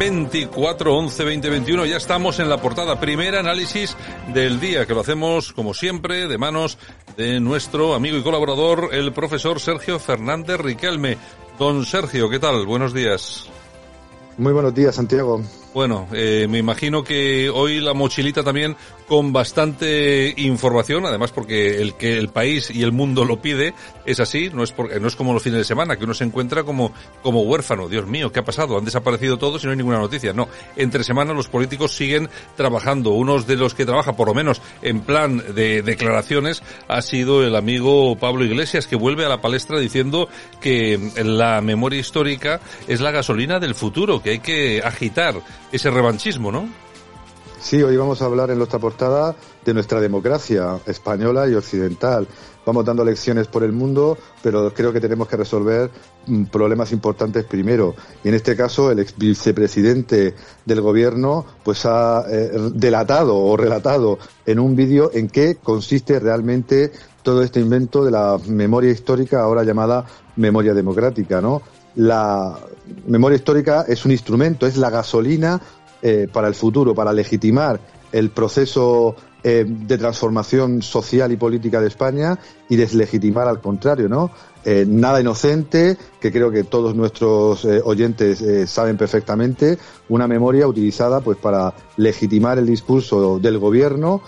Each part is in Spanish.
24 11 2021 ya estamos en la portada primer análisis del día que lo hacemos como siempre de manos de nuestro amigo y colaborador el profesor Sergio Fernández Riquelme. Don Sergio, ¿qué tal? Buenos días. Muy buenos días, Santiago. Bueno, eh, me imagino que hoy la mochilita también con bastante información, además porque el que el país y el mundo lo pide es así, no es no es como los fines de semana que uno se encuentra como como huérfano. Dios mío, ¿qué ha pasado? Han desaparecido todos y no hay ninguna noticia. No, entre semana los políticos siguen trabajando. Uno de los que trabaja, por lo menos en plan de declaraciones, ha sido el amigo Pablo Iglesias que vuelve a la palestra diciendo que la memoria histórica es la gasolina del futuro, que hay que agitar ese revanchismo, ¿no? Sí, hoy vamos a hablar en nuestra portada de nuestra democracia española y occidental. Vamos dando lecciones por el mundo, pero creo que tenemos que resolver mm, problemas importantes primero. Y en este caso, el ex vicepresidente del gobierno pues ha eh, delatado o relatado en un vídeo en qué consiste realmente todo este invento de la memoria histórica, ahora llamada memoria democrática, ¿no? La memoria histórica es un instrumento, es la gasolina eh, para el futuro, para legitimar el proceso eh, de transformación social y política de España y deslegitimar al contrario, ¿no? Eh, nada inocente, que creo que todos nuestros eh, oyentes eh, saben perfectamente, una memoria utilizada pues para legitimar el discurso del gobierno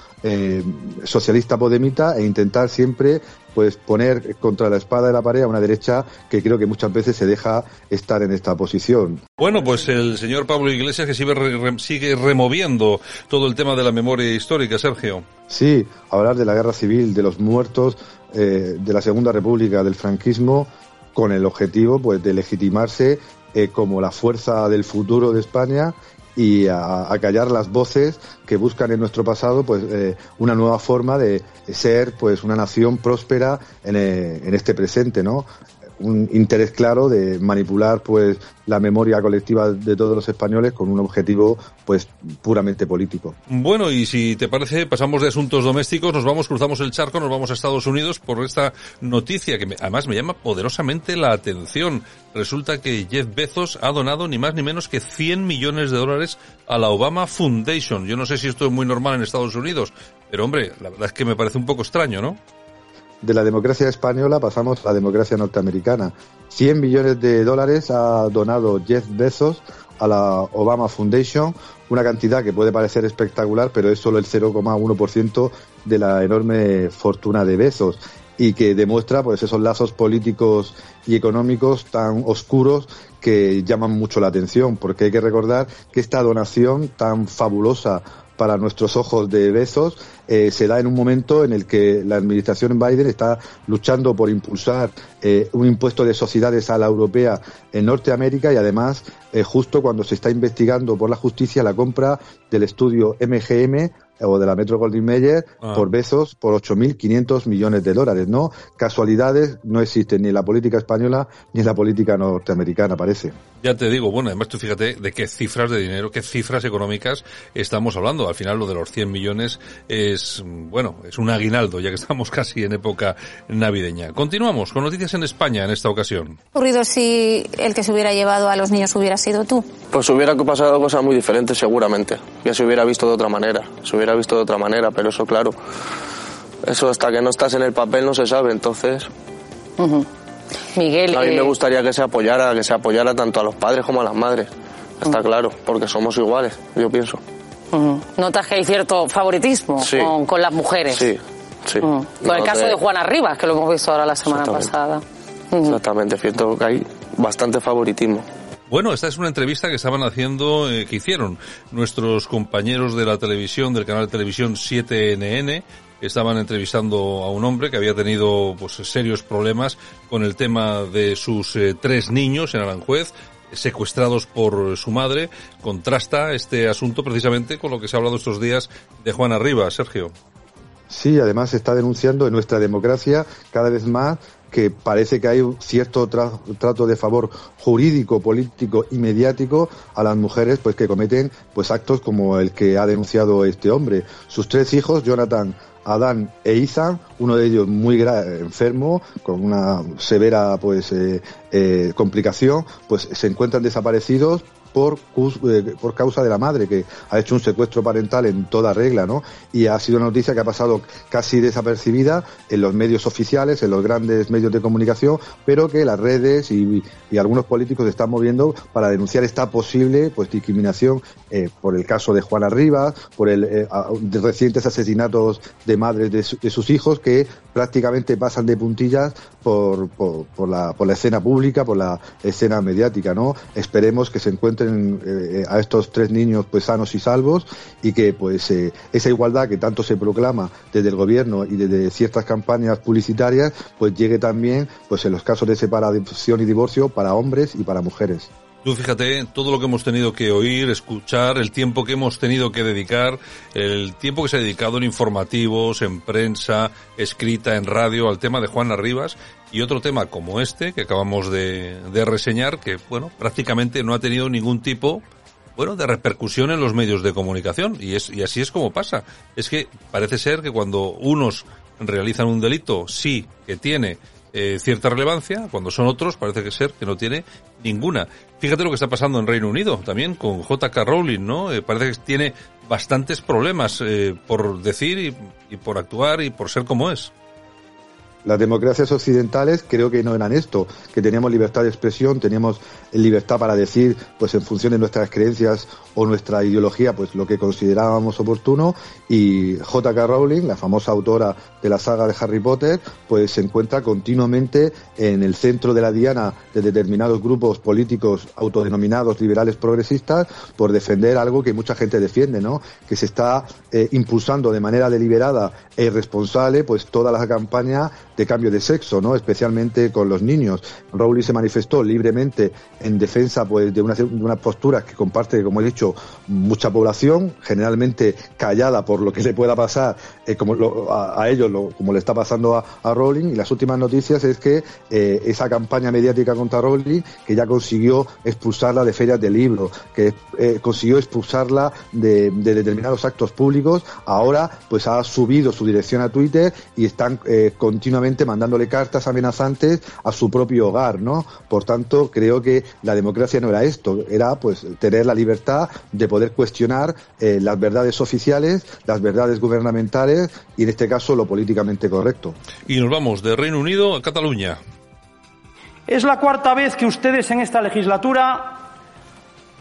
socialista podemita e intentar siempre pues poner contra la espada de la pared a una derecha que creo que muchas veces se deja estar en esta posición. Bueno, pues el señor Pablo Iglesias que sigue, sigue removiendo todo el tema de la memoria histórica, Sergio. Sí, hablar de la guerra civil, de los muertos, eh, de la Segunda República, del franquismo, con el objetivo pues de legitimarse eh, como la fuerza del futuro de España y a, callar las voces que buscan en nuestro pasado pues eh, una nueva forma de ser pues una nación próspera en, en este presente no un interés claro de manipular pues la memoria colectiva de todos los españoles con un objetivo pues puramente político. Bueno, y si te parece, pasamos de asuntos domésticos, nos vamos, cruzamos el charco, nos vamos a Estados Unidos por esta noticia que además me llama poderosamente la atención. Resulta que Jeff Bezos ha donado ni más ni menos que 100 millones de dólares a la Obama Foundation. Yo no sé si esto es muy normal en Estados Unidos, pero hombre, la verdad es que me parece un poco extraño, ¿no? De la democracia española pasamos a la democracia norteamericana. 100 millones de dólares ha donado Jeff Bezos a la Obama Foundation, una cantidad que puede parecer espectacular, pero es solo el 0,1% de la enorme fortuna de Bezos y que demuestra pues esos lazos políticos y económicos tan oscuros que llaman mucho la atención, porque hay que recordar que esta donación tan fabulosa para nuestros ojos de Bezos eh, se da en un momento en el que la administración Biden está luchando por impulsar eh, un impuesto de sociedades a la europea en Norteamérica y además eh, justo cuando se está investigando por la justicia la compra del estudio MGM o de la Metro Goldwyn Mayer ah. por Bezos por 8.500 millones de dólares, ¿no? Casualidades no existen ni en la política española ni en la política norteamericana, parece. Ya te digo, bueno, además tú fíjate de qué cifras de dinero, qué cifras económicas estamos hablando. Al final lo de los 100 millones es, bueno, es un aguinaldo, ya que estamos casi en época navideña. Continuamos con noticias en España en esta ocasión. ¿Qué ocurrido si el que se hubiera llevado a los niños hubiera sido tú? Pues hubiera pasado cosas muy diferentes seguramente. Ya se hubiera visto de otra manera. Se hubiera visto de otra manera, pero eso claro. Eso hasta que no estás en el papel no se sabe, entonces. Miguel. A mí me eh, gustaría que se apoyara, que se apoyara tanto a los padres como a las madres. Está claro, porque somos iguales, yo pienso. ¿Notas que hay cierto favoritismo con, las mujeres? Sí, sí. Con el caso de Juana Rivas, que lo hemos visto ahora la semana pasada. Exactamente, cierto que hay bastante favoritismo. Bueno, esta es una entrevista que estaban haciendo, eh, que hicieron nuestros compañeros de la televisión, del canal de televisión 7NN, estaban entrevistando a un hombre que había tenido pues serios problemas con el tema de sus eh, tres niños en Aranjuez secuestrados por su madre. Contrasta este asunto precisamente con lo que se ha hablado estos días de Juana Rivas, Sergio. Sí, además se está denunciando en nuestra democracia cada vez más que parece que hay cierto trato de favor jurídico, político y mediático a las mujeres pues que cometen pues actos como el que ha denunciado este hombre. Sus tres hijos, Jonathan, Adán e Ethan, uno de ellos muy enfermo, con una severa pues eh, eh, complicación, pues se encuentran desaparecidos por, eh, por causa de la madre, que ha hecho un secuestro parental en toda regla, ¿no? Y ha sido una noticia que ha pasado casi desapercibida en los medios oficiales, en los grandes medios de comunicación, pero que las redes y, algunos políticos están moviendo para denunciar esta posible pues discriminación eh, por el caso de Juana Rivas, por el eh, recientes asesinatos de madres de, sus hijos que prácticamente pasan de puntillas por, por, por, la, por la escena pública, por la escena mediática, ¿no? Esperemos que se encuentre eh, a estos tres niños pues sanos y salvos y que pues eh, esa igualdad que tanto se proclama desde el gobierno y desde ciertas campañas publicitarias pues llegue también pues en los casos de separación y divorcio para hombres y para mujeres. Tú fíjate, todo lo que hemos tenido que oír, escuchar, el tiempo que hemos tenido que dedicar, el tiempo que se ha dedicado en informativos, en prensa, escrita, en radio, al tema de Juana Rivas, y otro tema como este, que acabamos de, reseñar, que, bueno, prácticamente no ha tenido ningún tipo, bueno, de repercusión en los medios de comunicación, y es, y así es como pasa. Es que parece ser que cuando unos realizan un delito, sí que tiene eh, cierta relevancia, cuando son otros parece que ser que no tiene ninguna. Fíjate lo que está pasando en Reino Unido también con JK Rowling, ¿no? Eh, parece que tiene bastantes problemas eh, por decir y por actuar y por ser como es. Las democracias occidentales creo que no eran esto, que teníamos libertad de expresión, teníamos libertad para decir, pues en función de nuestras creencias o nuestra ideología, pues lo que considerábamos oportuno. Y J.K. Rowling, la famosa autora de la saga de Harry Potter, pues se encuentra continuamente en el centro de la diana de determinados grupos políticos autodenominados liberales progresistas por defender algo que mucha gente defiende, ¿no? Que se está eh, impulsando de manera deliberada e irresponsable, pues toda la campaña de cambio de sexo, ¿no? Especialmente con los niños. Rowling se manifestó libremente en defensa, pues, de, una, de unas posturas que comparte, como he dicho, mucha población, generalmente callada por lo que le pueda pasar, eh, a, ellos, como le está pasando a, Rowling. Y las últimas noticias es que eh, esa campaña mediática contra Rowling, que ya consiguió expulsarla de ferias de libros, que eh, consiguió expulsarla de, de, determinados actos públicos, ahora pues ha subido su dirección a Twitter y están continuamente mandándole cartas amenazantes a su propio hogar, ¿no? Por tanto, creo que la democracia no era esto, era pues tener la libertad de poder cuestionar eh, las verdades oficiales, las verdades gubernamentales y en este caso lo políticamente correcto. Y nos vamos de Reino Unido a Cataluña. Es la cuarta vez que ustedes en esta legislatura,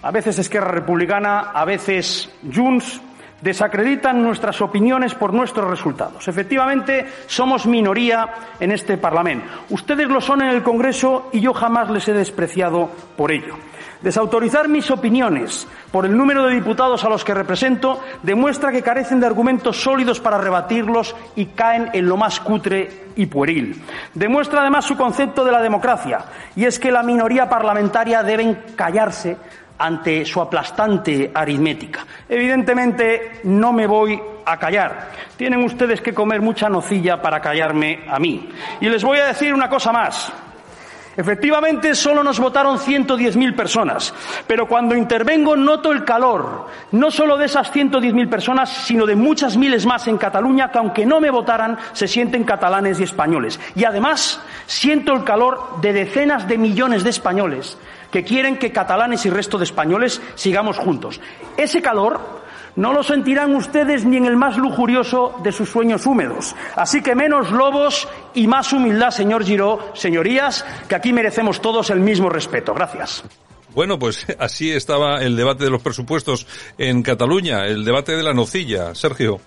a veces Esquerra Republicana, a veces Junts, desacreditan nuestras opiniones por nuestros resultados. Efectivamente, somos minoría en este Parlamento. Ustedes lo son en el Congreso y yo jamás les he despreciado por ello. Desautorizar mis opiniones por el número de diputados a los que represento demuestra que carecen de argumentos sólidos para rebatirlos y caen en lo más cutre y pueril. Demuestra además su concepto de la democracia, y es que la minoría parlamentaria deben callarse ante su aplastante aritmética. Evidentemente no me voy a callar. Tienen ustedes que comer mucha nocilla para callarme a mí. Y les voy a decir una cosa más. Efectivamente, solo nos votaron 110.000 personas, pero cuando intervengo noto el calor, no solo de esas 110.000 personas, sino de muchas miles más en Cataluña que aunque no me votaran, se sienten catalanes y españoles. Y además, siento el calor de decenas de millones de españoles que quieren que catalanes y resto de españoles sigamos juntos. Ese calor no lo sentirán ustedes ni en el más lujurioso de sus sueños húmedos. Así que menos lobos y más humildad, señor Giró, señorías, que aquí merecemos todos el mismo respeto. Gracias. Bueno, pues así estaba el debate de los presupuestos en Cataluña, el debate de la nocilla. Sergio.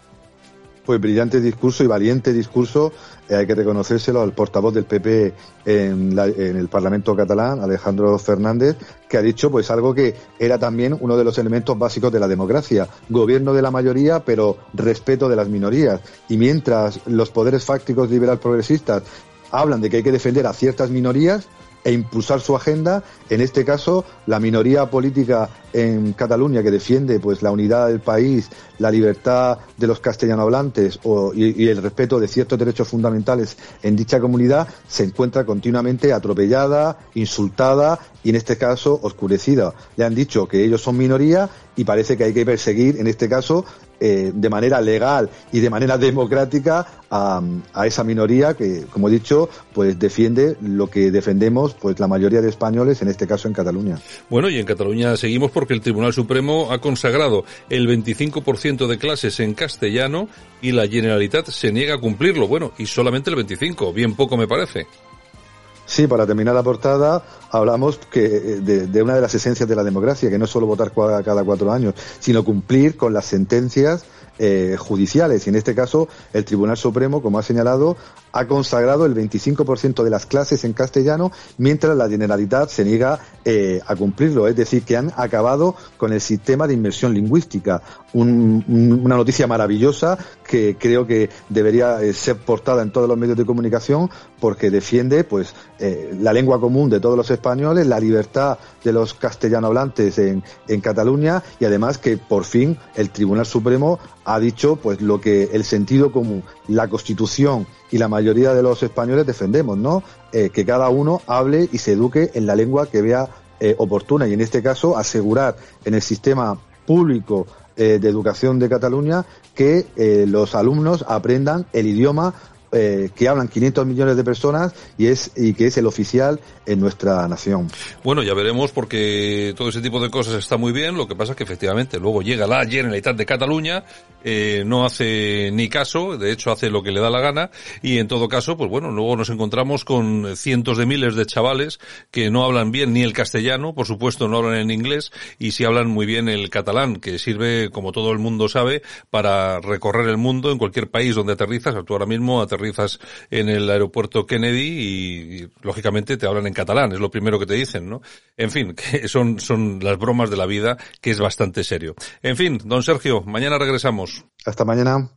Pues brillante discurso y valiente discurso eh, hay que reconocérselo al portavoz del PP en, el Parlamento catalán, Alejandro Fernández, que ha dicho pues algo que era también uno de los elementos básicos de la democracia, gobierno de la mayoría, pero respeto de las minorías. Y mientras los poderes fácticos liberal progresistas hablan de que hay que defender a ciertas minorías, e impulsar su agenda. En este caso, la minoría política en Cataluña que defiende pues la unidad del país, la libertad de los castellanohablantes y, el respeto de ciertos derechos fundamentales en dicha comunidad se encuentra continuamente atropellada, insultada y en este caso oscurecida. Le han dicho que ellos son minoría y parece que hay que perseguir, en este caso, eh, de manera legal y de manera democrática a, esa minoría que, como he dicho, pues defiende lo que defendemos pues la mayoría de españoles, en este caso en Cataluña. Bueno, y en Cataluña seguimos porque el Tribunal Supremo ha consagrado el 25% de clases en castellano y la Generalitat se niega a cumplirlo. Bueno, y solamente el 25, bien poco me parece. Sí, para terminar la portada, hablamos que de, una de las esencias de la democracia, que no es solo votar cada cuatro años, sino cumplir con las sentencias eh, judiciales. Y en este caso, el Tribunal Supremo, como ha señalado, ha consagrado el 25% de las clases en castellano, mientras la Generalitat se niega eh, a cumplirlo. Es decir, que han acabado con el sistema de inmersión lingüística. una noticia maravillosa que creo que debería eh, ser portada en todos los medios de comunicación porque defiende pues la lengua común de todos los españoles, la libertad de los castellano hablantes en, en Cataluña y además que por fin el Tribunal Supremo ha dicho pues lo que el sentido común, la Constitución y la mayoría de los españoles defendemos, ¿no? Eh, que cada uno hable y se eduque en la lengua que vea eh, oportuna y en este caso asegurar en el sistema público eh, de educación de Cataluña que los alumnos aprendan el idioma eh, que hablan 500 millones de personas y es y que es el oficial en nuestra nación. Bueno, ya veremos porque todo ese tipo de cosas está muy bien, lo que pasa es que efectivamente luego llega la Generalitat de Cataluña, eh, no hace ni caso, de hecho hace lo que le da la gana y en todo caso, pues bueno, luego nos encontramos con cientos de miles de chavales que no hablan bien ni el castellano, por supuesto no hablan en inglés y sí hablan muy bien el catalán, que sirve, como todo el mundo sabe, para recorrer el mundo en cualquier país donde aterrizas. Tú ahora mismo aterrizas aterrizas en el aeropuerto Kennedy y, lógicamente te hablan en catalán, es lo primero que te dicen, ¿no? En fin, que son, son las bromas de la vida, que es bastante serio. En fin, don Sergio, mañana regresamos. Hasta mañana.